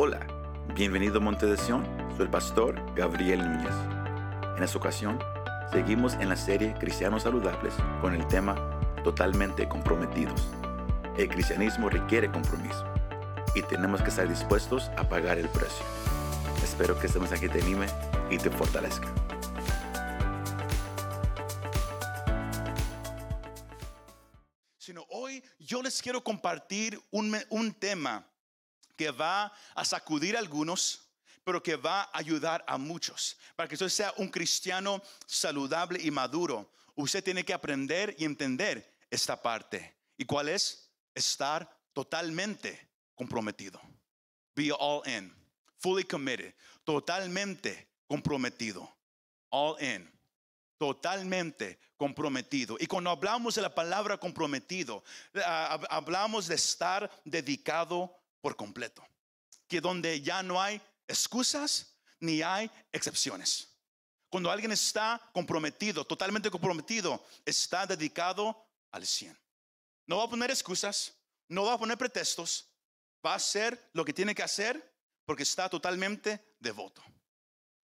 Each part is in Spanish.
Hola, bienvenido a Monte de Sion, soy el pastor Gabriel Núñez. En esta ocasión, seguimos en la serie Cristianos Saludables con el tema Totalmente Comprometidos. El cristianismo requiere compromiso y tenemos que estar dispuestos a pagar el precio. Espero que este mensaje te anime y te fortalezca. Sino hoy yo les quiero compartir un, un tema que va a sacudir a algunos, pero que va a ayudar a muchos. Para que usted sea un cristiano saludable y maduro, usted tiene que aprender y entender esta parte. ¿Y cuál es? Estar totalmente comprometido. Be all in, fully committed, totalmente comprometido. All in totalmente comprometido. Y cuando hablamos de la palabra comprometido, ah, hab- hablamos de estar dedicado por completo. Que donde ya no hay excusas ni hay excepciones. Cuando alguien está comprometido, totalmente comprometido, está dedicado al 100. No va a poner excusas, no va a poner pretextos, va a hacer lo que tiene que hacer porque está totalmente devoto.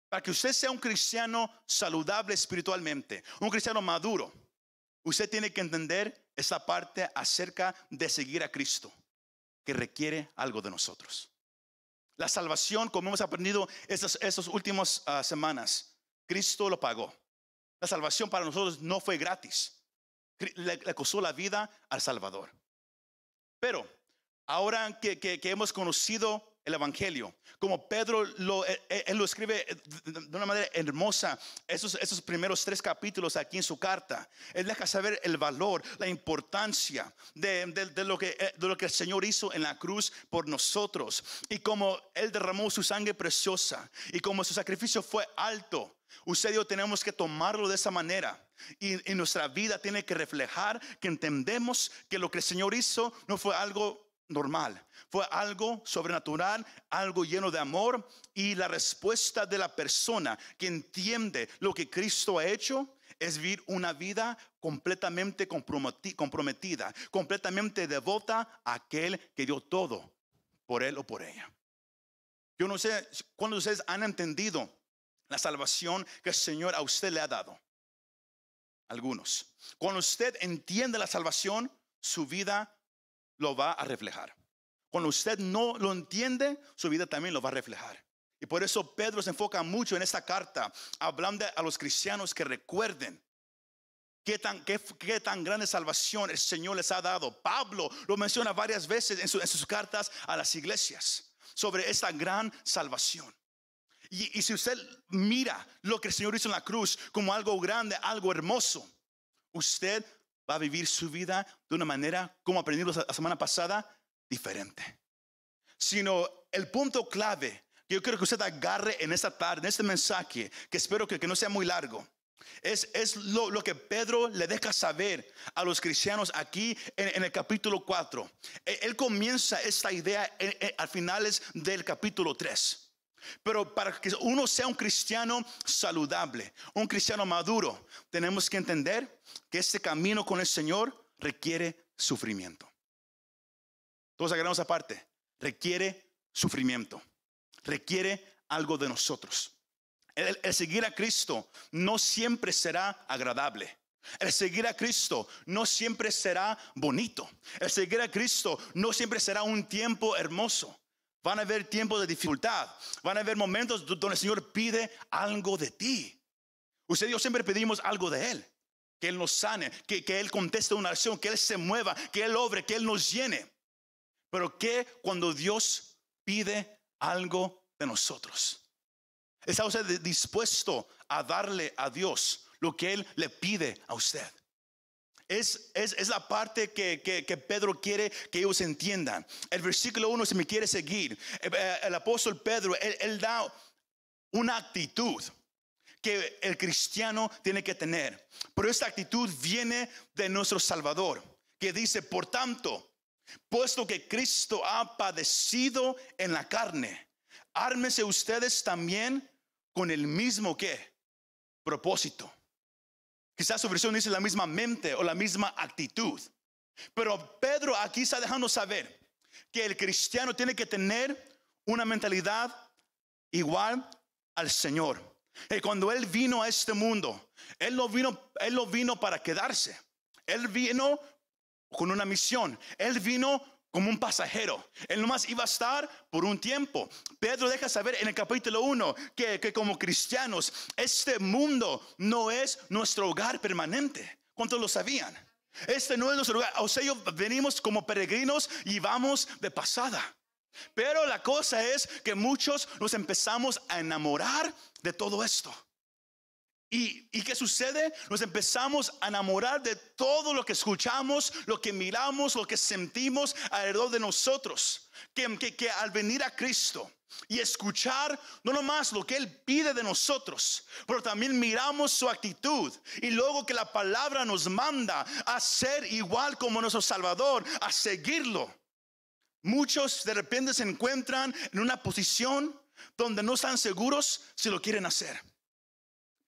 Para que usted sea un cristiano saludable espiritualmente, un cristiano maduro, usted tiene que entender esa parte acerca de seguir a Cristo, que requiere algo de nosotros. La salvación, como hemos aprendido estas, últimas ah, semanas, Cristo lo pagó. La salvación para nosotros no fue gratis. Le, costó la vida al Salvador. Pero ahora que- que hemos conocido el Evangelio, como Pedro lo, él, él lo escribe de de una manera hermosa, esos, esos primeros tres capítulos aquí en su carta, él deja saber el valor, la importancia de, de- lo que, eh, de lo que el Señor hizo en la cruz por nosotros y como él derramó su sangre preciosa y como su sacrificio fue alto. Usted y yo tenemos que tomarlo de esa manera. Y, y nuestra vida tiene que reflejar que entendemos que lo que el Señor hizo no fue algo normal, fue algo sobrenatural, algo lleno de amor. Y la respuesta de la persona que entiende lo que Cristo ha hecho es vivir una vida completamente comprometi- comprometida, completamente devota a aquel que dio todo por él o por ella. Yo no sé cuándo ustedes han entendido la salvación que el Señor a usted le ha dado. Algunos. Cuando usted entiende la salvación, su vida lo va a reflejar. Cuando usted no lo entiende, su vida también lo va a reflejar. Y por eso Pedro se enfoca mucho en esta carta, hablando a los cristianos que recuerden qué tan, qué, qué tan grande salvación el Señor les ha dado. Pablo lo menciona varias veces en, su- en sus cartas a las iglesias sobre esta gran salvación. Y, y si usted mira lo que el Señor hizo en la cruz como algo grande, algo hermoso, usted va a vivir su vida de una manera, como aprendimos la semana pasada, diferente. Sino el punto clave que yo quiero que usted agarre en esta tarde, en este mensaje, que espero que, que no sea muy largo, es, es lo, lo que Pedro le deja saber a los cristianos aquí en, en el capítulo 4. Él, él comienza esta idea en- en- al finales del capítulo 3. Pero para que uno sea un cristiano saludable, un cristiano maduro, tenemos que entender que este camino con el Señor requiere sufrimiento. Todos agarramos aparte, requiere sufrimiento, requiere algo de nosotros. El, el seguir a Cristo no siempre será agradable. El seguir a Cristo no siempre será bonito. El seguir a Cristo no siempre será un tiempo hermoso. Van a haber tiempos de dificultad. Van a haber momentos do- donde el Señor pide algo de ti. Usted y yo siempre pedimos algo de Él. Que Él nos sane, que, que Él conteste una oración, que Él se mueva, que Él obre, que Él nos llene. Pero ¿qué cuando Dios pide algo de nosotros? ¿Está usted dispuesto a darle a Dios lo que Él le pide a usted? Es, es, es la parte que, que- Pedro quiere que ellos entiendan. El versículo 1, si me quiere seguir, eh, eh, el apóstol Pedro, él, él da una actitud que el cristiano tiene que tener. Pero esta actitud viene de nuestro Salvador, que dice, por tanto, puesto que Cristo ha padecido en la carne, ármese ustedes también con el mismo que propósito. Quizás su versión dice la misma mente o la misma actitud. Pero Pedro aquí está dejando saber que el cristiano tiene que tener una mentalidad igual al Señor. Y cuando Él vino a este mundo, Él no vino, Él no vino para quedarse. Él vino con una misión. Él vino como un pasajero. Él nomás iba a estar por un tiempo. Pedro deja saber en el capítulo 1 que, que, como cristianos, este mundo no es nuestro hogar permanente. ¿Cuántos lo sabían? Este no es nuestro hogar. O sea, venimos como peregrinos y vamos de pasada. Pero la cosa es que muchos nos empezamos a enamorar de todo esto. ¿Y, ¿Y, qué sucede? Nos empezamos a enamorar de todo lo que escuchamos, lo que miramos, lo que sentimos alrededor de nosotros. Que, que, al venir a Cristo y escuchar no nomás lo que Él pide de nosotros, pero también miramos su actitud. Y luego que la palabra nos manda a ser igual como nuestro Salvador, a seguirlo. Muchos de repente se encuentran en una posición donde no están seguros si lo quieren hacer.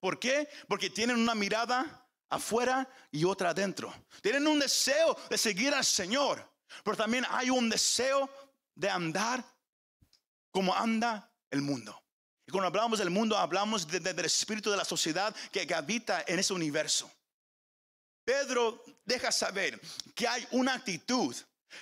¿Por qué? Porque tienen una mirada afuera y otra adentro. Tienen un deseo de seguir al Señor, pero también hay un deseo de andar como anda el mundo. Y cuando hablamos del mundo, hablamos del espíritu de la sociedad que habita en ese universo. Pedro deja saber que hay una actitud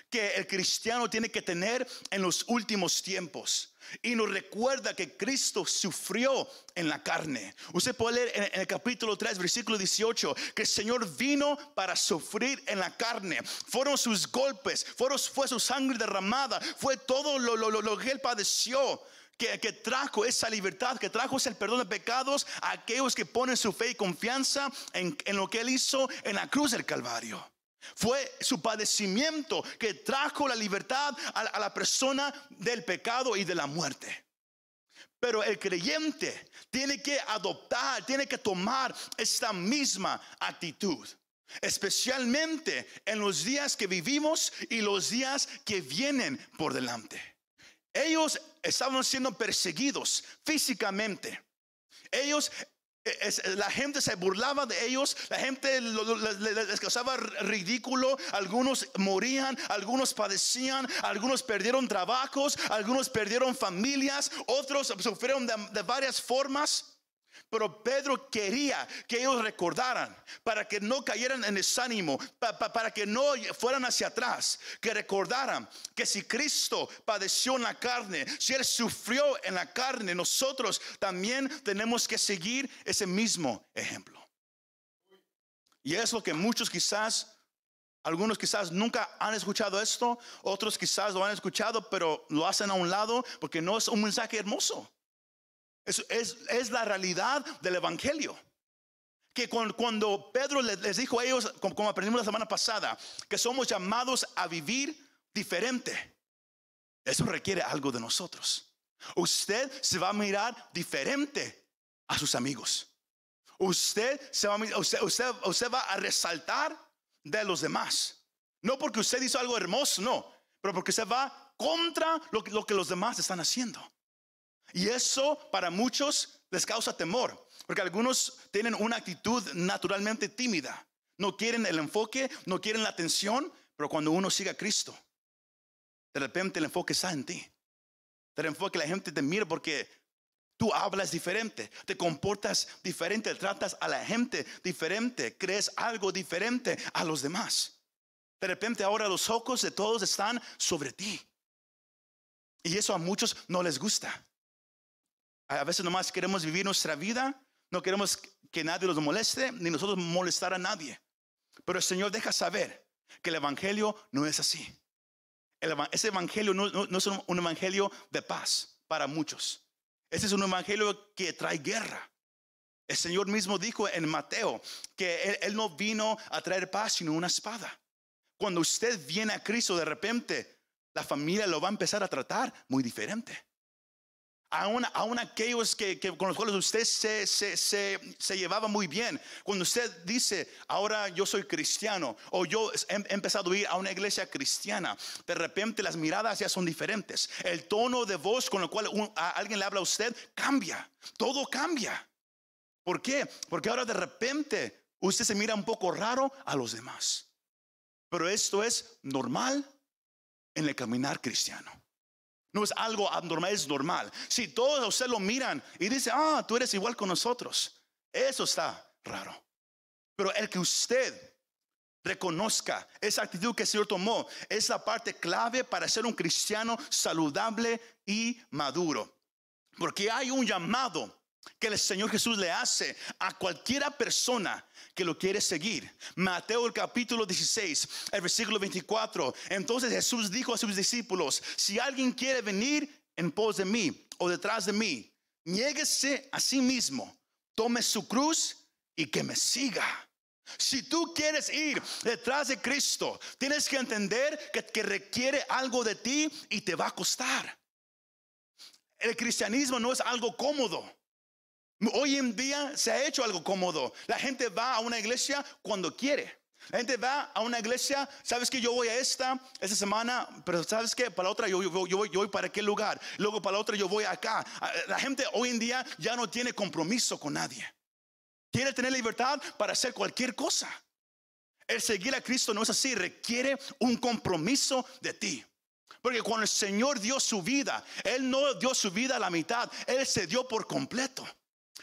que el cristiano tiene que tener en los últimos tiempos. Y nos recuerda que Cristo sufrió en la carne. Usted puede leer en, el capítulo 3, versículo 18, que el Señor vino para sufrir en la carne. Fueron sus golpes, fueron, fue su sangre derramada, fue todo lo, lo, que él padeció. Que, que, trajo esa libertad, que trajo ese perdón de pecados a aquellos que ponen su fe y confianza en, en lo que Él hizo en la cruz del Calvario. Fue su padecimiento que trajo la libertad a, la persona del pecado y de la muerte. Pero el creyente tiene que adoptar, tiene que tomar esta misma actitud. Especialmente en los días que vivimos y los días que vienen por delante. Ellos estaban siendo perseguidos físicamente. Ellos la gente se burlaba de ellos, la gente les causaba ridículo, algunos morían, algunos padecían, algunos perdieron trabajos, algunos perdieron familias, otros sufrieron de varias formas. Pero Pedro quería que ellos recordaran, para que no cayeran en desánimo, para que no fueran hacia atrás, que recordaran que si Cristo padeció en la carne, si Él sufrió en la carne, nosotros también tenemos que seguir ese mismo ejemplo. Y es lo que muchos quizás, algunos quizás nunca han escuchado esto, otros quizás lo han escuchado, pero lo hacen a un lado porque no es un mensaje hermoso. Es, es, la realidad del Evangelio. Que cuando, Pedro les, dijo a ellos, como, aprendimos la semana pasada, que somos llamados a vivir diferente, eso requiere algo de nosotros. Usted se va a mirar diferente a sus amigos. Usted, se va, a, usted, usted, va a resaltar de los demás. No porque usted hizo algo hermoso, no, pero porque usted va contra lo, lo que los demás están haciendo. Y eso para muchos les causa temor, porque algunos tienen una actitud naturalmente tímida. No quieren el enfoque, no quieren la atención, pero cuando uno sigue a Cristo, de repente el enfoque está en ti. El enfoque la gente te mira porque tú hablas diferente, te comportas diferente, tratas a la gente diferente, crees algo diferente a los demás. De repente ahora los ojos de todos están sobre ti. Y eso a muchos no les gusta. A veces nomás queremos vivir nuestra vida, no queremos que nadie nos moleste, ni nosotros molestar a nadie. Pero el Señor deja saber que el Evangelio no es así. ese Evangelio no, es un, Evangelio de paz para muchos. Ese es un Evangelio que trae guerra. El Señor mismo dijo en Mateo que él no vino a traer paz, sino una espada. Cuando usted viene a Cristo, de repente la familia lo va a empezar a tratar muy diferente aún, aquellos que, con los cuales usted se, llevaba muy bien. Cuando usted dice, ahora yo soy cristiano, o yo he, empezado a ir a una iglesia cristiana, de repente las miradas ya son diferentes. El tono de voz con el cual alguien le habla a usted cambia. Todo cambia. ¿Por qué? Porque ahora de repente usted se mira un poco raro a los demás. Pero esto es normal en el caminar cristiano. No es algo abnormal, es normal. Si todos usted lo miran y dice, ah, tú eres igual con nosotros, eso está raro. Pero el que usted reconozca esa actitud que el Señor tomó es la parte clave para ser un cristiano saludable y maduro. Porque hay un llamado que el Señor Jesús le hace a cualquiera persona que lo quiere seguir. Mateo el capítulo 16, el versículo 24. Entonces Jesús dijo a sus discípulos, si alguien quiere venir en pos de mí o detrás de mí, niéguese a sí mismo, tome su cruz y que me siga. Si tú quieres ir detrás de Cristo, tienes que entender que, que requiere algo de ti y te va a costar. El cristianismo no es algo cómodo. Hoy en día se ha hecho algo cómodo. La gente va a una iglesia cuando quiere. La gente va a una iglesia, sabes que yo voy a esta, esta semana, pero sabes que para la otra yo, yo, voy, yo voy para aquel lugar, luego para la otra yo voy acá. La gente hoy en día ya no tiene compromiso con nadie. Quiere tener libertad para hacer cualquier cosa. El seguir a Cristo no es así, requiere un compromiso de ti. Porque cuando el Señor dio su vida, Él no dio su vida a la mitad, Él se dio por completo.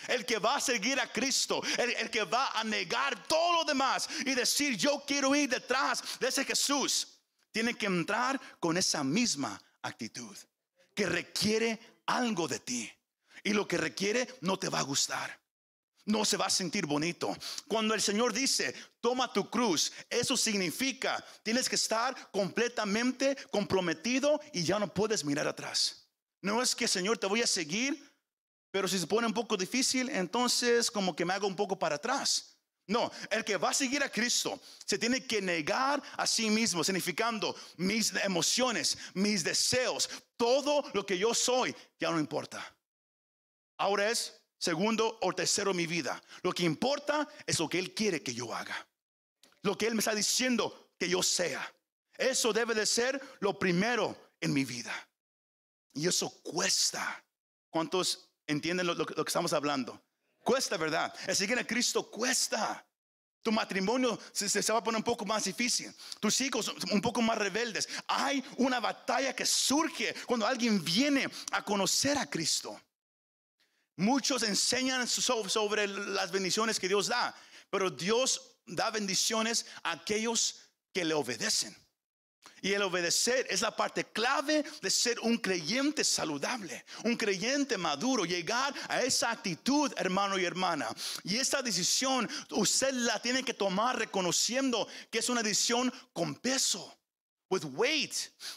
El que va a seguir a Cristo, el, que va a negar todo lo demás y decir yo quiero ir detrás de ese Jesús, tiene que entrar con esa misma actitud que requiere algo de ti. Y lo que requiere no te va a gustar. No se va a sentir bonito. Cuando el Señor dice, toma tu cruz, eso significa, tienes que estar completamente comprometido y ya no puedes mirar atrás. No es que Señor te voy a seguir pero si se pone un poco difícil, entonces como que me hago un poco para atrás. No, el que va a seguir a Cristo se tiene que negar a sí mismo, significando mis emociones, mis deseos, todo lo que yo soy, ya no importa. Ahora es segundo o tercero mi vida. Lo que importa es lo que Él quiere que yo haga. Lo que Él me está diciendo que yo sea. Eso debe de ser lo primero en mi vida. Y eso cuesta. ¿Cuántos ¿Entienden lo, que estamos hablando? Cuesta, ¿verdad? El seguir a Cristo cuesta. Tu matrimonio se, se, va a poner un poco más difícil. Tus hijos un poco más rebeldes. Hay una batalla que surge cuando alguien viene a conocer a Cristo. Muchos enseñan sobre las bendiciones que Dios da, pero Dios da bendiciones a aquellos que le obedecen. Y el obedecer es la parte clave de ser un creyente saludable, un creyente maduro, llegar a esa actitud, hermano y hermana. Y esta decisión usted la tiene que tomar reconociendo que es una decisión con peso. With weight,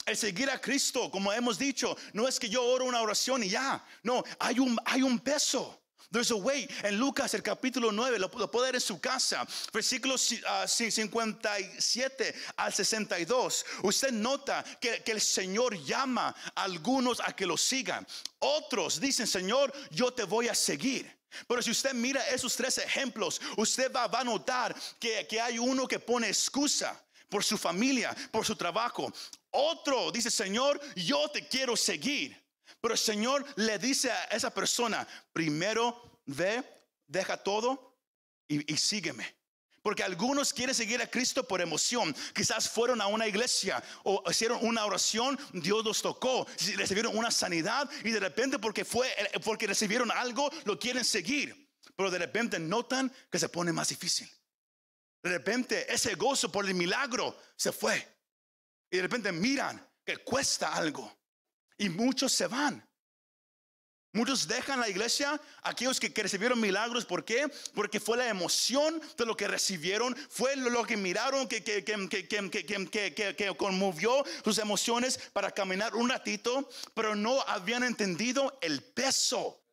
el seguir a Cristo, como hemos dicho, no es que yo oro una oración y ya, no, hay un, hay un peso. There's a way. En Lucas, el capítulo 9, lo, puede ver en su casa, versículos 57 ah, al 62. Usted nota que, que el Señor llama a algunos a que lo sigan. Otros dicen, Señor, yo te voy a seguir. Pero si usted mira esos tres ejemplos, usted va, va a notar que, que hay uno que pone excusa por su familia, por su trabajo. Otro dice, Señor, yo te quiero seguir. Pero el Señor le dice a esa persona, primero ve, deja todo y, sígueme. Porque algunos quieren seguir a Cristo por emoción. Quizás fueron a una iglesia o hicieron una oración, Dios los tocó, recibieron una sanidad y de repente porque fue porque recibieron algo lo quieren seguir. Pero de repente notan que se pone más difícil. De repente ese gozo por el milagro se fue. Y de repente miran que cuesta algo. Y muchos se van. Muchos dejan la iglesia, aquellos que, recibieron milagros, ¿por qué? Porque fue la emoción de lo que recibieron, fue lo que miraron que, que, que, conmovió sus emociones para caminar un ratito, pero no habían entendido el peso.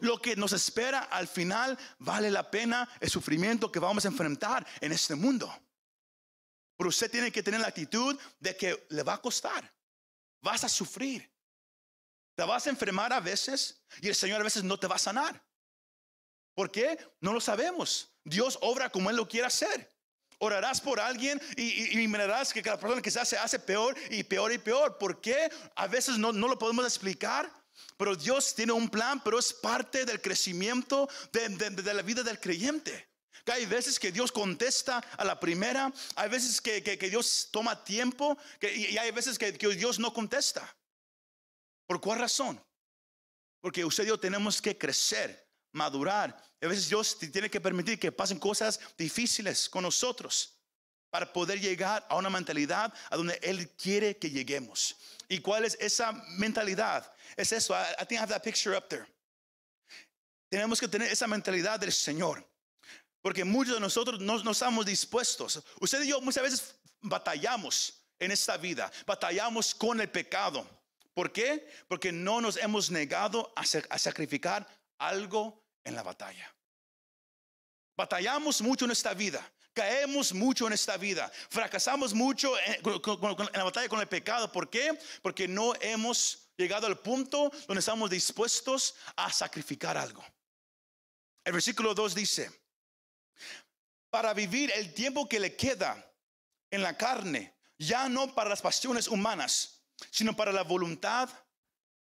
Lo que nos espera al final vale la pena el sufrimiento que vamos a enfrentar en este mundo. Pero usted tiene que tener la actitud de que le va a costar, vas a sufrir. Te vas a enfermar a veces y el Señor a veces no te va a sanar. ¿Por qué? No lo sabemos. Dios obra como Él lo quiere hacer. Orarás por alguien y, y, mirarás que cada persona quizás se hace peor y peor y peor. ¿Por qué? A veces no, no lo podemos explicar. Pero Dios tiene un plan, pero es parte del crecimiento de, de, la vida del creyente. Que hay veces que Dios contesta a la primera, hay veces que, que, Dios toma tiempo que, y hay veces que, que Dios no contesta. ¿Por cuál razón? Porque usted y yo tenemos que crecer, madurar. A veces Dios tiene que permitir que pasen cosas difíciles con nosotros para poder llegar a una mentalidad a donde Él quiere que lleguemos. ¿Y cuál es esa mentalidad? Es eso. I, think I have that picture up there. Tenemos que tener esa mentalidad del Señor. Porque muchos de nosotros no, no estamos dispuestos. Usted y yo muchas veces batallamos en esta vida. Batallamos con el pecado. ¿Por qué? Porque no nos hemos negado a, sacrificar algo en la batalla. Batallamos mucho en esta vida. Caemos mucho en esta vida. Fracasamos mucho en, en, la batalla con el pecado. ¿Por qué? Porque no hemos llegado al punto donde estamos dispuestos a sacrificar algo. El versículo 2 dice, para vivir el tiempo que le queda en la carne, ya no para las pasiones humanas, sino para la voluntad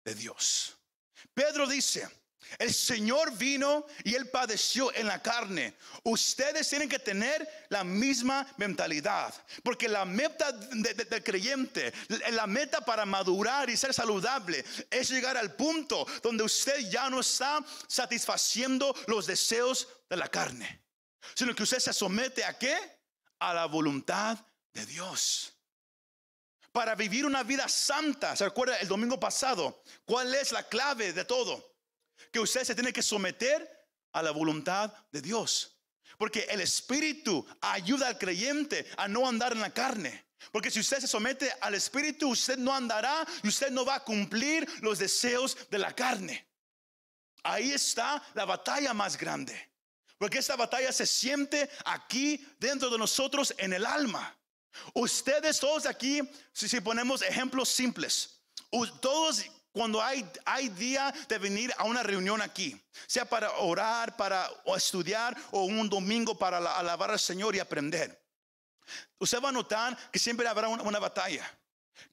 de Dios. Pedro dice, el Señor vino y Él padeció en la carne. Ustedes tienen que tener la misma mentalidad. Porque la meta del creyente, la meta para madurar y ser saludable, es llegar al punto donde usted ya no está satisfaciendo los deseos de la carne. Sino que usted se somete a qué? A la voluntad de Dios para vivir una vida santa. ¿Se acuerda el domingo pasado? ¿Cuál es la clave de todo? Que usted se tiene que someter a la voluntad de Dios. Porque el Espíritu ayuda al creyente a no andar en la carne. Porque si usted se somete al Espíritu, usted no andará y usted no va a cumplir los deseos de la carne. Ahí está la batalla más grande. Porque esta batalla se siente aquí dentro de nosotros en el alma. Ustedes todos aquí, si, ponemos ejemplos simples, todos cuando hay, día de venir a una reunión aquí, sea para orar, para estudiar o un domingo para alabar al Señor y aprender. Usted va a notar que siempre habrá una, batalla.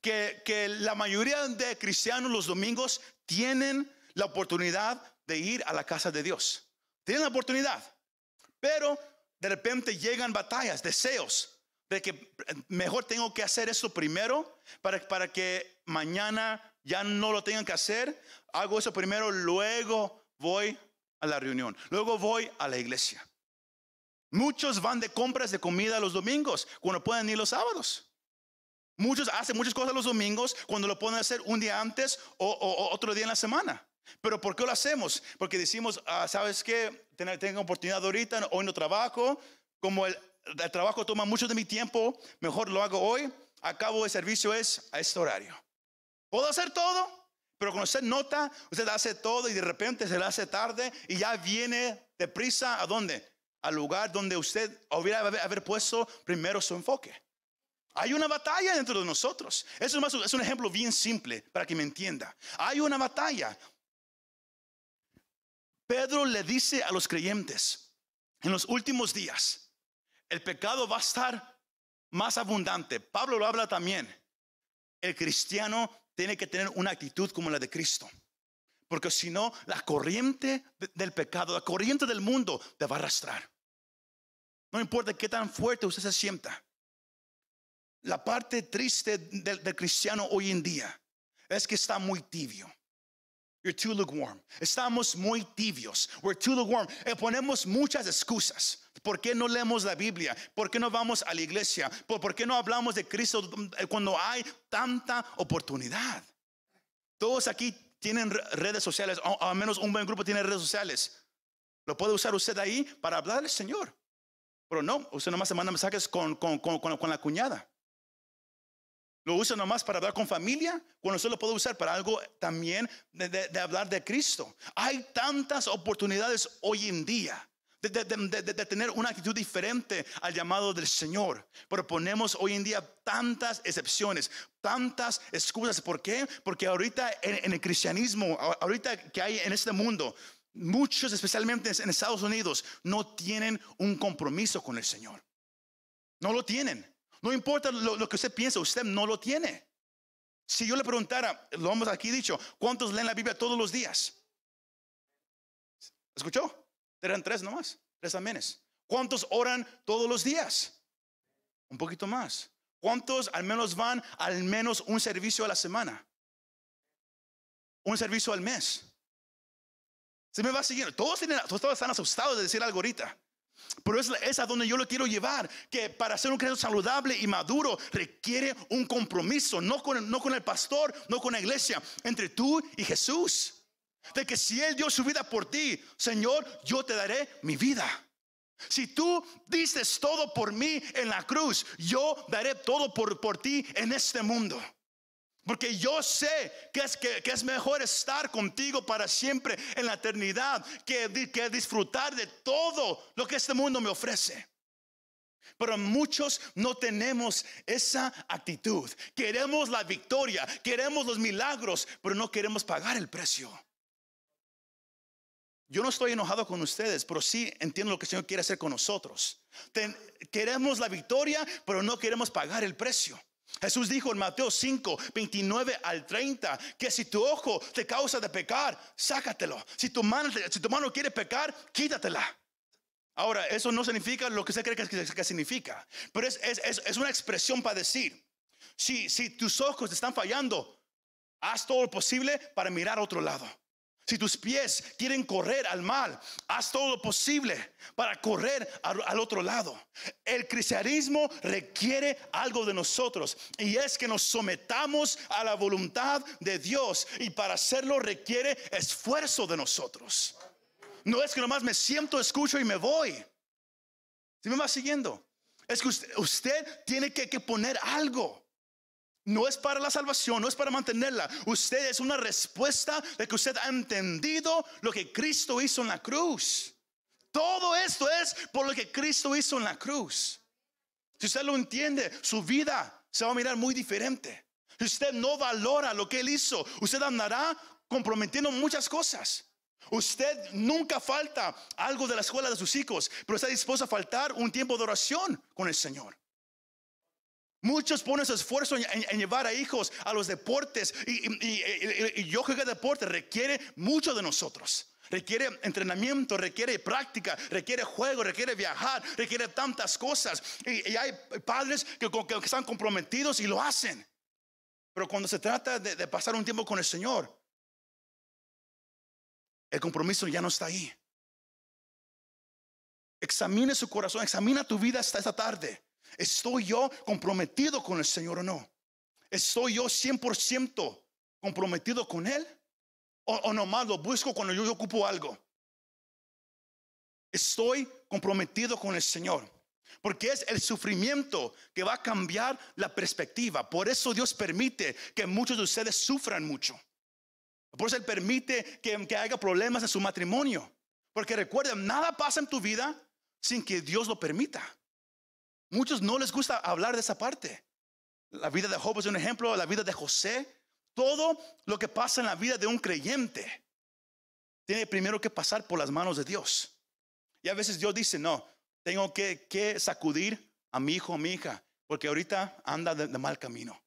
Que la mayoría de cristianos los domingos tienen la oportunidad de ir a la casa de Dios. Tienen la oportunidad. Pero de repente llegan batallas, deseos de que mejor tengo que hacer eso primero para, para que mañana ya no lo tengan que hacer. Hago eso primero, luego voy a la reunión, luego voy a la iglesia. Muchos van de compras de comida los domingos cuando pueden ir los sábados. Muchos hacen muchas cosas los domingos cuando lo pueden hacer un día antes o, otro día en la semana. Pero ¿por qué lo hacemos? Porque decimos, ah, ¿sabes qué? Tengo oportunidad ahorita, hoy no trabajo. Como el, el trabajo toma mucho de mi tiempo, mejor lo hago hoy. Acabo de servicio es a este horario. Puedo hacer todo, pero cuando usted nota, usted hace todo y de repente se le hace tarde y ya viene deprisa a dónde? Al lugar donde usted hubiera haber puesto primero su enfoque. Hay una batalla dentro de nosotros. Eso es, es un ejemplo bien simple para que me entienda. Hay una batalla. Pedro le dice a los creyentes en los últimos días, el pecado va a estar más abundante. Pablo lo habla también. El cristiano tiene que tener una actitud como la de Cristo. Porque si no, la corriente del pecado, la corriente del mundo te va a arrastrar. No importa qué tan fuerte usted se sienta. La parte triste del, del cristiano hoy en día es que está muy tibio. You're too lukewarm. Estamos muy tibios. We're too lukewarm. Eh, ponemos muchas excusas. ¿Por qué no leemos la Biblia? ¿Por qué no vamos a la iglesia? ¿Por, qué no hablamos de Cristo eh, cuando hay tanta oportunidad? Todos aquí tienen redes sociales, o al menos un buen grupo tiene redes sociales. Lo puede usar usted ahí para hablar al Señor. Pero no, usted nomás se manda mensajes con, con, con, con la cuñada. Lo usa nomás para hablar con familia, cuando usted lo puede usar para algo también de, hablar de Cristo. Hay tantas oportunidades hoy en día. De, de, tener una actitud diferente al llamado del Señor. Pero ponemos hoy en día tantas excepciones, tantas excusas. ¿Por qué? Porque ahorita en, el cristianismo, ahorita que hay en este mundo, muchos, especialmente en Estados Unidos, no tienen un compromiso con el Señor. No lo tienen. No importa lo, que usted piensa, usted no lo tiene. Si yo le preguntara, lo hemos aquí dicho, ¿cuántos leen la Biblia todos los días? ¿Escuchó? Eran tres nomás, tres amenes. ¿Cuántos oran todos los días? Un poquito más. ¿Cuántos al menos van al menos un servicio a la semana? un servicio al mes. Se me va siguiendo. Todos, están asustados de decir algo ahorita. Pero es, es, a donde yo lo quiero llevar. Que para ser un cristiano saludable y maduro requiere un compromiso. No con, no con el pastor, no con la iglesia. Entre tú y Jesús. De que si Él dio su vida por ti, Señor, yo te daré mi vida. Si tú dices todo por mí en la cruz, yo daré todo por, por ti en este mundo. Porque yo sé que es, que, es mejor estar contigo para siempre en la eternidad que, que disfrutar de todo lo que este mundo me ofrece. Pero muchos no tenemos esa actitud. Queremos la victoria, queremos los milagros, pero no queremos pagar el precio. Yo no estoy enojado con ustedes, pero sí entiendo lo que el Señor quiere hacer con nosotros. queremos la victoria, pero no queremos pagar el precio. Jesús dijo en Mateo 5, 29 al 30, que si tu ojo te causa de pecar, sácatelo. Si tu mano, si tu mano quiere pecar, quítatela. Ahora, eso no significa lo que usted cree que, significa, pero es, es, una expresión para decir, si, si tus ojos te están fallando, haz todo lo posible para mirar a otro lado. Si tus pies quieren correr al mal, haz todo lo posible para correr al, otro lado. El cristianismo requiere algo de nosotros y es que nos sometamos a la voluntad de Dios y para hacerlo requiere esfuerzo de nosotros. No es que nomás me siento, escucho y me voy. Si me va siguiendo, es que usted, tiene que, que poner algo. No es para la salvación, no es para mantenerla. Usted es una respuesta de que usted ha entendido lo que Cristo hizo en la cruz. Todo esto es por lo que Cristo hizo en la cruz. Si usted lo entiende, su vida se va a mirar muy diferente. Si usted no valora lo que Él hizo, usted andará comprometiendo muchas cosas. Usted nunca falta algo de la escuela de sus hijos, pero está dispuesto a faltar un tiempo de oración con el Señor. Muchos ponen su esfuerzo en, llevar a hijos a los deportes y, yo creo que el deporte requiere mucho de nosotros. Requiere entrenamiento, requiere práctica, requiere juego, requiere viajar, requiere tantas cosas. Y, hay padres que, están comprometidos y lo hacen. Pero cuando se trata de, pasar un tiempo con el Señor, el compromiso ya no está ahí. Examine su corazón, examina tu vida hasta esta tarde. ¿Estoy yo comprometido con el Señor o no? ¿Estoy yo 100% comprometido con Él? ¿O, nomás lo busco cuando yo, ocupo algo? Estoy comprometido con el Señor. Porque es el sufrimiento que va a cambiar la perspectiva. Por eso Dios permite que muchos de ustedes sufran mucho. Por eso Él permite que, que haya problemas en su matrimonio. Porque recuerden, nada pasa en tu vida sin que Dios lo permita. Muchos no les gusta hablar de esa parte. La vida de Job es un ejemplo, la vida de José. Todo lo que pasa en la vida de un creyente tiene primero que pasar por las manos de Dios. Y a veces Dios dice, no, tengo que, sacudir a mi hijo o mi hija, porque ahorita anda de, mal camino.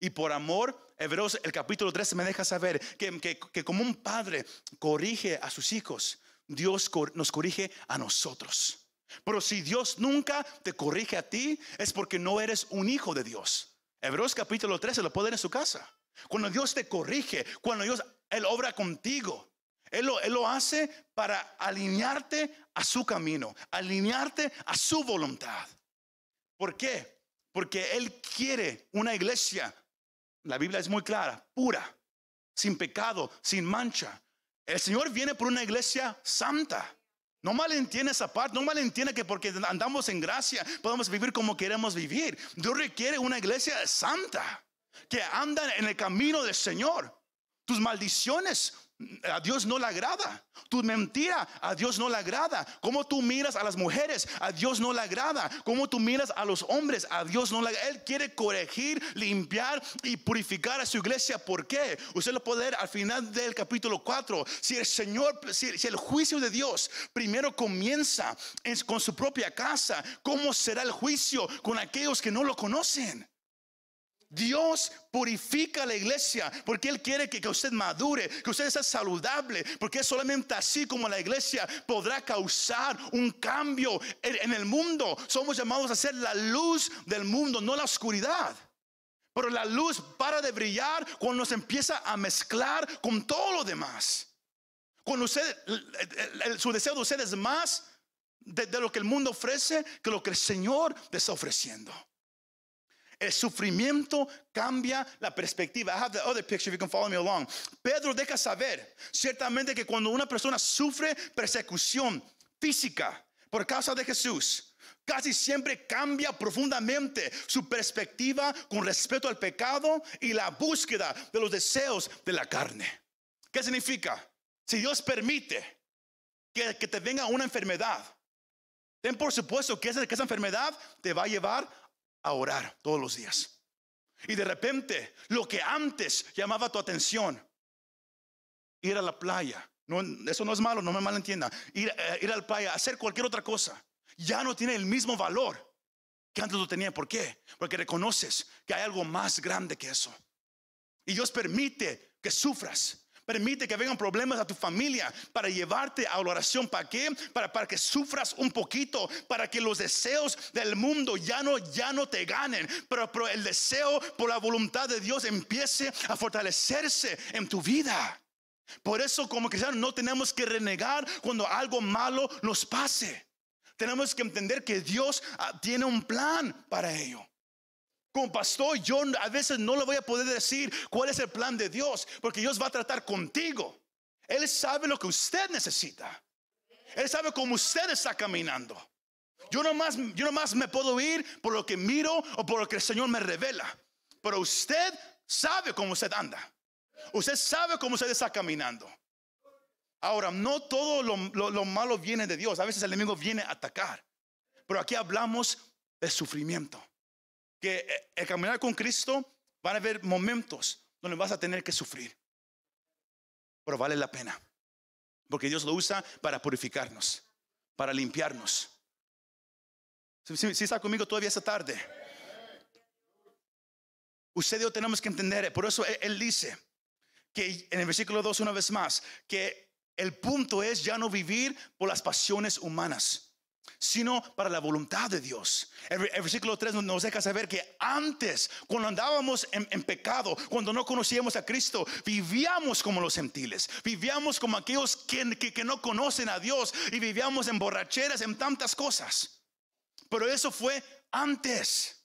Y por amor, Hebreos el capítulo 13 me deja saber que, que como un padre corrige a sus hijos, Dios nos corrige a nosotros. Pero si Dios nunca te corrige a ti, es porque no eres un hijo de Dios. Hebreos capítulo 13 lo puede en su casa. Cuando Dios te corrige, cuando Dios, Él obra contigo, Él lo, él lo hace para alinearte a su camino, alinearte a su voluntad. ¿Por qué? Porque Él quiere una iglesia, la Biblia es muy clara, pura, sin pecado, sin mancha. El Señor viene por una iglesia santa. No malentiende esa parte, no malentiende que porque andamos en gracia podemos vivir como queremos vivir. Dios requiere una iglesia santa que anda en el camino del Señor. Tus maldiciones a Dios no le agrada. Tu mentira a Dios no le agrada. Como tú miras a las mujeres, a Dios no le agrada. Como tú miras a los hombres, a Dios no le agrada. Él quiere corregir, limpiar y purificar a su iglesia. ¿Por qué? Usted lo puede ver al final del capítulo 4. Si el Señor, si, el juicio de Dios primero comienza con su propia casa, ¿cómo será el juicio con aquellos que no lo conocen? Dios purifica la iglesia porque Él quiere que, usted madure, que usted sea saludable, porque solamente así como la iglesia podrá causar un cambio en, el mundo. Somos llamados a ser la luz del mundo, no la oscuridad. Pero la luz para de brillar cuando se empieza a mezclar con todo lo demás. Cuando usted, su deseo de usted es más de, de, lo que el mundo ofrece que lo que el Señor está ofreciendo. El sufrimiento cambia la perspectiva. I have the other picture if you can follow me along. Pedro deja saber ciertamente que cuando una persona sufre persecución física por causa de Jesús, casi siempre cambia profundamente su perspectiva con respecto al pecado y la búsqueda de los deseos de la carne. ¿Qué significa? Si Dios permite que, te venga una enfermedad, ten por supuesto que esa, que esa enfermedad te va a llevar orar todos los días. Y de repente, lo que antes llamaba tu atención, ir a la playa, no, eso no es malo, no me malentienda, ir, eh, ir a la playa, hacer cualquier otra cosa, ya no tiene el mismo valor que antes lo tenía. ¿Por qué? Porque reconoces que hay algo más grande que eso. Y Dios permite que sufras. Permite que vengan problemas a tu familia para llevarte a la oración. ¿Para qué? Para, para que sufras un poquito, para que los deseos del mundo ya no, ya no te ganen. Pero, pero el deseo por la voluntad de Dios empiece a fortalecerse en tu vida. Por eso como cristianos no tenemos que renegar cuando algo malo nos pase. Tenemos que entender que Dios ah, tiene un plan para ello. Como pastor, yo a veces no le voy a poder decir cuál es el plan de Dios, porque Dios va a tratar contigo. Él sabe lo que usted necesita. Él sabe cómo usted está caminando. Yo nomás, yo nomás me puedo ir por lo que miro o por lo que el Señor me revela. Pero usted sabe cómo usted anda. Usted sabe cómo usted está caminando. Ahora, no todo lo, malo viene de Dios. A veces el enemigo viene a atacar. Pero aquí hablamos de sufrimiento. Que eh, el caminar con Cristo van a haber momentos donde vas a tener que sufrir. Pero vale la pena. Porque Dios lo usa para purificarnos, para limpiarnos. Si, está conmigo todavía esta tarde. Usted y yo tenemos que entender. Por eso él, él dice que en el versículo 2 una vez más, que el punto es ya no vivir por las pasiones humanas, sino para la voluntad de Dios. El, versículo 3 nos deja saber que antes, cuando andábamos en, pecado, cuando no conocíamos a Cristo, vivíamos como los gentiles, vivíamos como aquellos que, que no conocen a Dios y vivíamos en borracheras, en tantas cosas. Pero eso fue antes.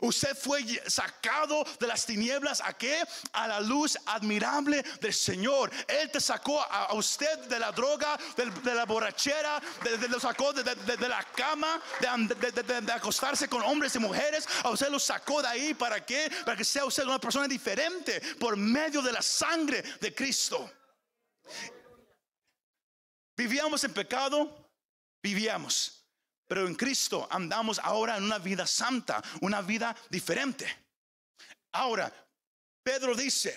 Usted fue sacado de las tinieblas a qué? A la luz admirable del Señor. Él te sacó a, usted de la droga, de, la borrachera, de, lo sacó de, la cama, de, acostarse con hombres y mujeres. A usted lo sacó de ahí para qué? Para que sea usted una persona diferente por medio de la sangre de Cristo. Vivíamos en pecado, vivíamos. Pero en Cristo andamos ahora en una vida santa, una vida diferente. Ahora, Pedro dice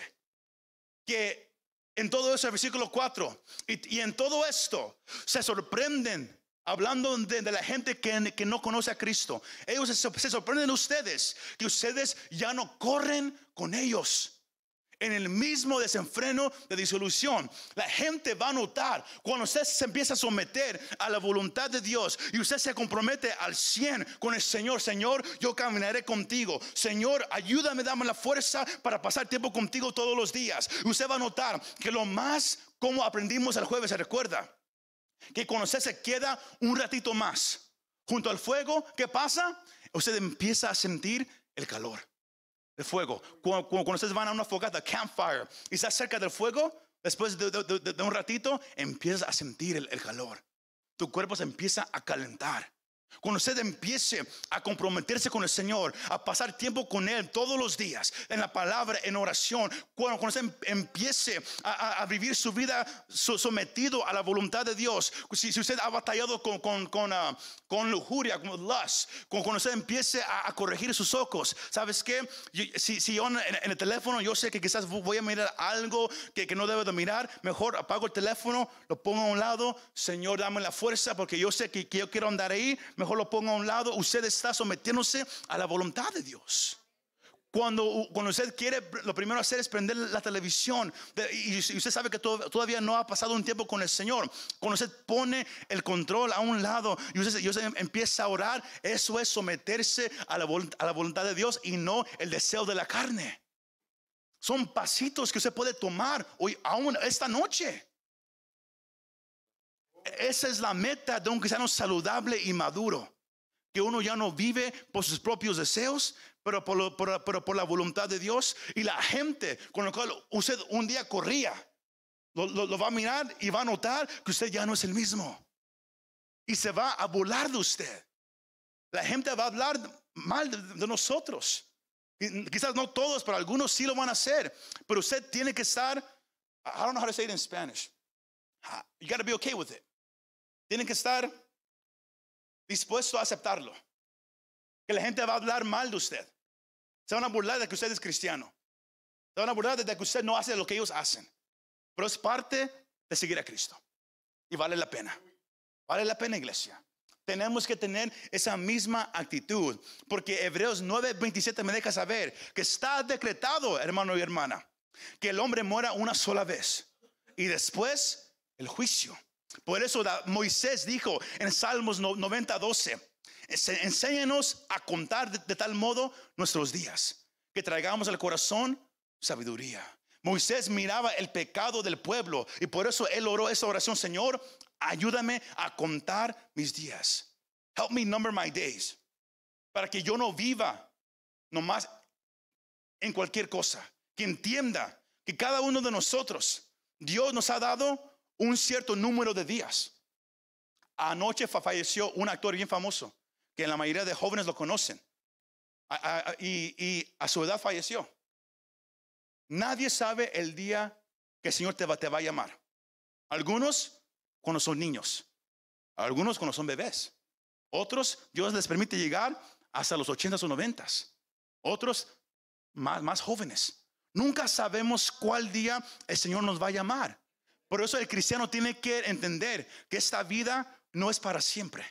que en todo eso, versículo 4, y, en todo esto se sorprenden hablando de, la gente que, que, no conoce a Cristo. Ellos se, se sorprenden ustedes que ustedes ya no corren con ellos en el mismo desenfreno de disolución. La gente va a notar cuando usted se empieza a someter a la voluntad de Dios y usted se compromete al 100 con el Señor. Señor, yo caminaré contigo. Señor, ayúdame, dame la fuerza para pasar tiempo contigo todos los días. Usted va a notar que lo más como aprendimos el jueves, se recuerda que cuando usted se queda un ratito más junto al fuego, ¿qué pasa? Usted empieza a sentir el calor de fuego. Cuando, cuando, ustedes van a una fogata, campfire, y está cerca del fuego, después de, un ratito, empiezas a sentir el calor. Tu cuerpo se empieza a calentar. Cuando usted empiece a comprometerse con el Señor, a pasar tiempo con Él todos los días, en la palabra, en oración, cuando, usted em, empiece a, vivir su vida sometido a la voluntad de Dios, si, usted ha batallado con, con, con, ah, lujuria, con lust, cuando usted empiece a, corregir sus ojos, ¿sabes qué? si, si yo en, el teléfono, yo sé que quizás voy a mirar algo que, que no debo de mirar, mejor apago el teléfono, lo pongo a un lado, Señor, dame la fuerza, porque yo sé que, que yo quiero andar ahí mejor lo ponga a un lado. Usted está sometiéndose a la voluntad de Dios. Cuando, cuando usted quiere, lo primero hacer es prender la televisión. Y, usted sabe que to- todavía no ha pasado un tiempo con el Señor. Cuando usted pone el control a un lado y usted, empieza a orar, eso es someterse a la, a la voluntad de Dios y no el deseo de la carne. Son pasitos que usted puede tomar hoy, aún esta noche. Esa es la meta de un cristiano saludable y maduro. Que uno ya no vive por sus propios deseos, pero por, lo- la voluntad de Dios. Y la gente con la cual usted un día corría, lo, va a mirar y va a notar que usted ya no es el mismo. Y se va a burlar de usted. La gente va a hablar mal de, de nosotros. Quizás no todos, pero algunos sí lo van a hacer. Pero usted tiene que estar, I don't know how to say it in Spanish. You got to be okay with it. Tiene que estar dispuesto a aceptarlo. Que la gente va a hablar mal de usted. Se van a burlar de que usted es cristiano. Se van a burlar de que usted no hace lo que ellos hacen. Pero es parte de seguir a Cristo. Y vale la pena. Vale la pena, iglesia. Tenemos que tener esa misma actitud. Porque Hebreos 9:27 me deja saber que está decretado, hermano y hermana, que el hombre muera una sola vez. Y después el juicio. Por eso Moisés dijo en Salmos 90, 12, "Ense- enséñanos a contar de, de tal modo nuestros días, que traigamos al corazón sabiduría. Moisés miraba el pecado del pueblo y por eso él oró esa oración, Señor, ayúdame a contar mis días. Help me number my days. Para que yo no viva nomás en cualquier cosa. Que entienda que cada uno de nosotros, Dios nos ha dado un cierto número de días. Anoche fa- falleció un actor bien famoso, que la mayoría de jóvenes lo conocen. Y a su edad falleció. Nadie sabe el día que el Señor te va, te va a llamar. Algunos cuando son niños, algunos cuando son bebés. Otros Dios les permite llegar hasta los 80 o 90. Otros más, más jóvenes. Nunca sabemos cuál día el Señor nos va a llamar. Por eso el cristiano tiene que entender que esta vida no es para siempre.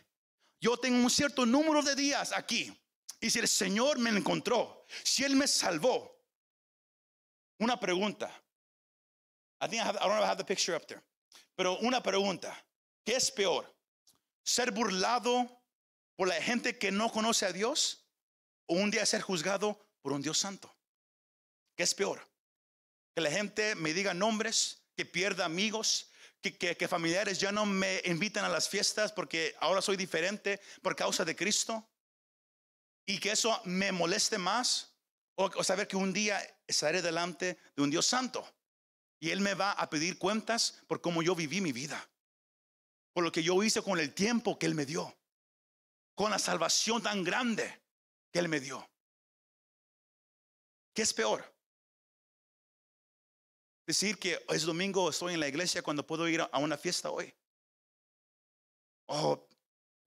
Yo tengo un cierto número de días aquí. Y si el Señor me encontró, si Él me salvó, una pregunta. I think I, have, I don't know if I have the picture up there. Pero una pregunta. ¿Qué es peor? ¿Ser burlado por la gente que no conoce a Dios? ¿O un día ser juzgado por un Dios santo? ¿Qué es peor? Que la gente me diga nombres, que pierda amigos, que, familiares ya no me invitan a las fiestas porque ahora soy diferente por causa de Cristo. Y que eso me moleste más. O, o saber que un día estaré delante de un Dios santo. Y Él me va a pedir cuentas por cómo yo viví mi vida. Por lo que yo hice con el tiempo que Él me dio. Con la salvación tan grande que Él me dio. ¿Qué es peor? Decir que es domingo, estoy en la iglesia cuando puedo ir a una fiesta hoy. Oh,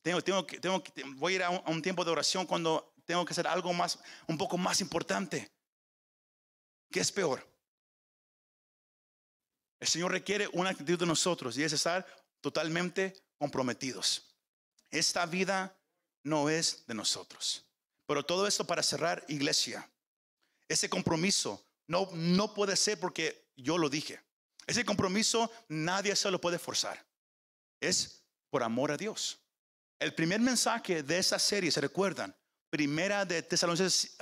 tengo, tengo que, tengo que, voy a ir a un, tiempo de oración cuando tengo que hacer algo más, un poco más importante. ¿Qué es peor? El Señor requiere una actitud de nosotros y es estar totalmente comprometidos. Esta vida no es de nosotros. Pero todo esto para cerrar, iglesia. Ese compromiso no, no puede ser porque yo lo dije. Ese compromiso nadie se lo puede forzar. Es por amor a Dios. El primer mensaje de esa serie, ¿se recuerdan? Primera de Tesalonicenses,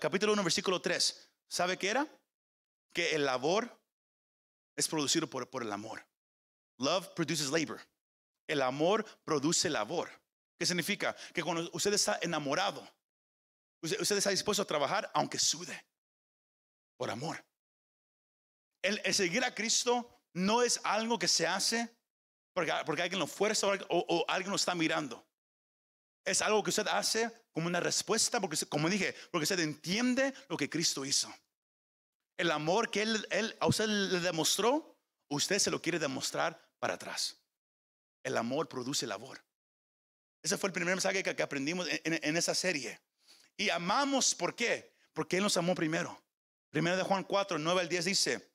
capítulo 1, versículo 3. ¿Sabe qué era? Que el labor es producido por, por el amor. Love produces labor. El amor produce labor. ¿Qué significa? Que cuando usted está enamorado, usted, usted está dispuesto a trabajar aunque sude. Por amor. El, seguir a Cristo no es algo que se hace porque, porque alguien lo fuerza o, alguien lo está mirando. Es algo que usted hace como una respuesta, porque como dije, porque usted entiende lo que Cristo hizo. El amor que él, a usted le demostró, usted se lo quiere demostrar para atrás. El amor produce labor. Ese fue el primer mensaje que, aprendimos en, en- en esa serie. Y amamos, ¿por qué? Porque Él nos amó primero. Primero de Juan 4, 9 al 10 dice,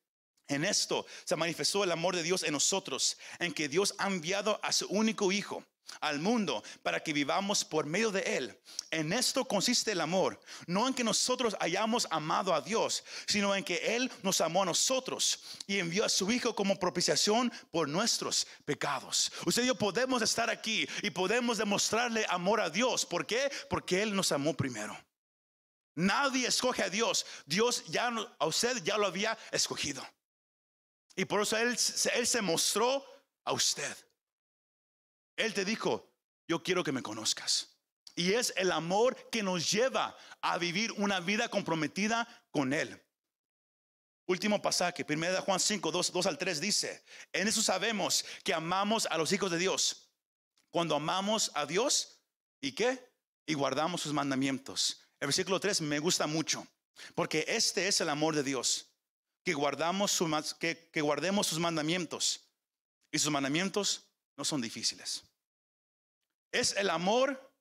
en esto se manifestó el amor de Dios en nosotros, en que Dios ha enviado a su único Hijo al mundo para que vivamos por medio de Él. En esto consiste el amor, no en que nosotros hayamos amado a Dios, sino en que Él nos amó a nosotros y envió a su Hijo como propiciación por nuestros pecados. Usted y yo podemos estar aquí y podemos demostrarle amor a Dios. ¿Por qué? Porque Él nos amó primero. Nadie escoge a Dios. Dios ya a usted ya lo había escogido. Y por eso Él, él se mostró a usted. Él te dijo, yo quiero que me conozcas. Y es el amor que nos lleva a vivir una vida comprometida con Él. Último pasaje, 1 Juan 5, 2, 2 al 3 dice, en eso sabemos que amamos a los hijos de Dios. Cuando amamos a Dios, ¿y qué? Y guardamos sus mandamientos. El versículo 3 me gusta mucho, porque este es el amor de Dios, que, que, que guardemos sus mandamientos. Y sus mandamientos no son difíciles. Es el amor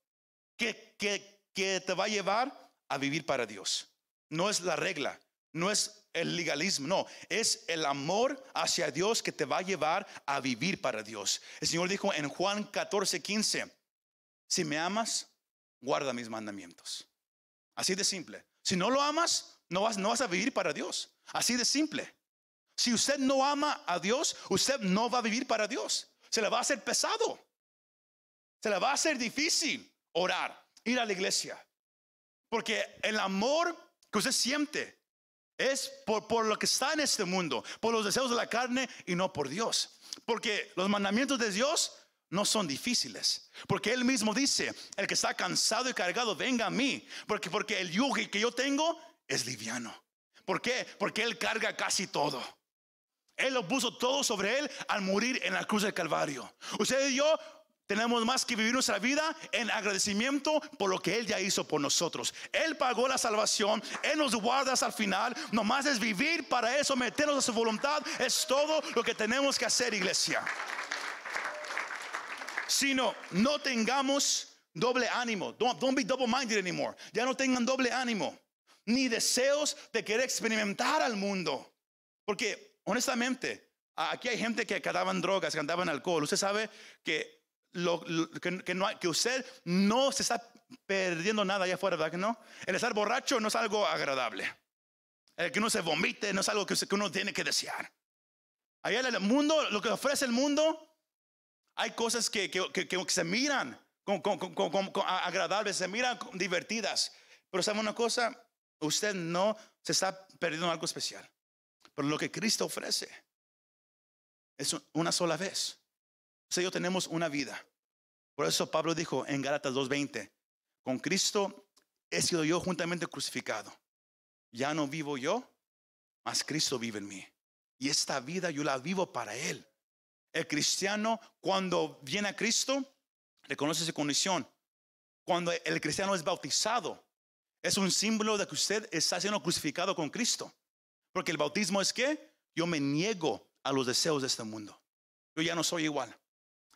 que, que, te va a llevar a vivir para Dios. No es la regla, no es el legalismo, no, es el amor hacia Dios que te va a llevar a vivir para Dios. El Señor dijo en Juan 14, 15, si me amas, guarda mis mandamientos. Así de simple. Si no lo amas, no vas, no vas a vivir para Dios. Así de simple. Si usted no ama a Dios, usted no va a vivir para Dios se le va a hacer pesado. Se le va a hacer difícil orar, ir a la iglesia. Porque el amor que usted siente es por, por lo que está en este mundo, por los deseos de la carne y no por Dios. Porque los mandamientos de Dios no son difíciles. Porque Él mismo dice, el que está cansado y cargado, venga a mí. Porque, porque el yugo que yo tengo es liviano. ¿Por qué? Porque Él carga casi todo. Él lo puso todo sobre él al morir en la cruz del Calvario. Usted y yo tenemos más que vivir nuestra vida en agradecimiento por lo que Él ya hizo por nosotros. Él pagó la salvación, Él nos guarda hasta el final. Nomás es vivir para eso, meternos a su voluntad. Es todo lo que tenemos que hacer, iglesia. Sino no tengamos doble ánimo. Don't, don't be double minded anymore. Ya no tengan doble ánimo. Ni deseos de querer experimentar al mundo. Porque honestamente, aquí hay gente que andaban drogas, que andaban alcohol. Usted sabe que, lo, que, no que, usted no se está perdiendo nada allá afuera, ¿verdad que no? El estar borracho no es algo agradable. El que uno se vomite no es algo que, uno tiene que desear. Allá en el mundo, lo que ofrece el mundo, hay cosas que, se miran como, agradables, se miran divertidas. Pero ¿sabe una cosa? Usted no se está perdiendo algo especial. Pero lo que Cristo ofrece es una sola vez. Sea, yo tenemos una vida. Por eso Pablo dijo en Gálatas 2:20, con Cristo he sido yo juntamente crucificado. Ya no vivo yo, mas Cristo vive en mí. Y esta vida yo la vivo para Él. El cristiano cuando viene a Cristo, reconoce su condición. Cuando el cristiano es bautizado, es un símbolo de que usted está siendo crucificado con Cristo. Porque el bautismo es que yo me niego a los deseos de este mundo. Yo ya no soy igual.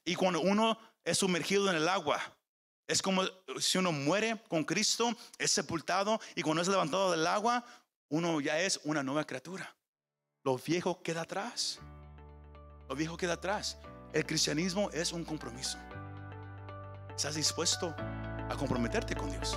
Y cuando uno es sumergido en el agua, es como si uno muere con Cristo, es sepultado y cuando es levantado del agua, uno ya es una nueva criatura. Lo viejo queda atrás. Lo viejo queda atrás. El cristianismo es un compromiso. ¿Estás dispuesto a comprometerte con Dios?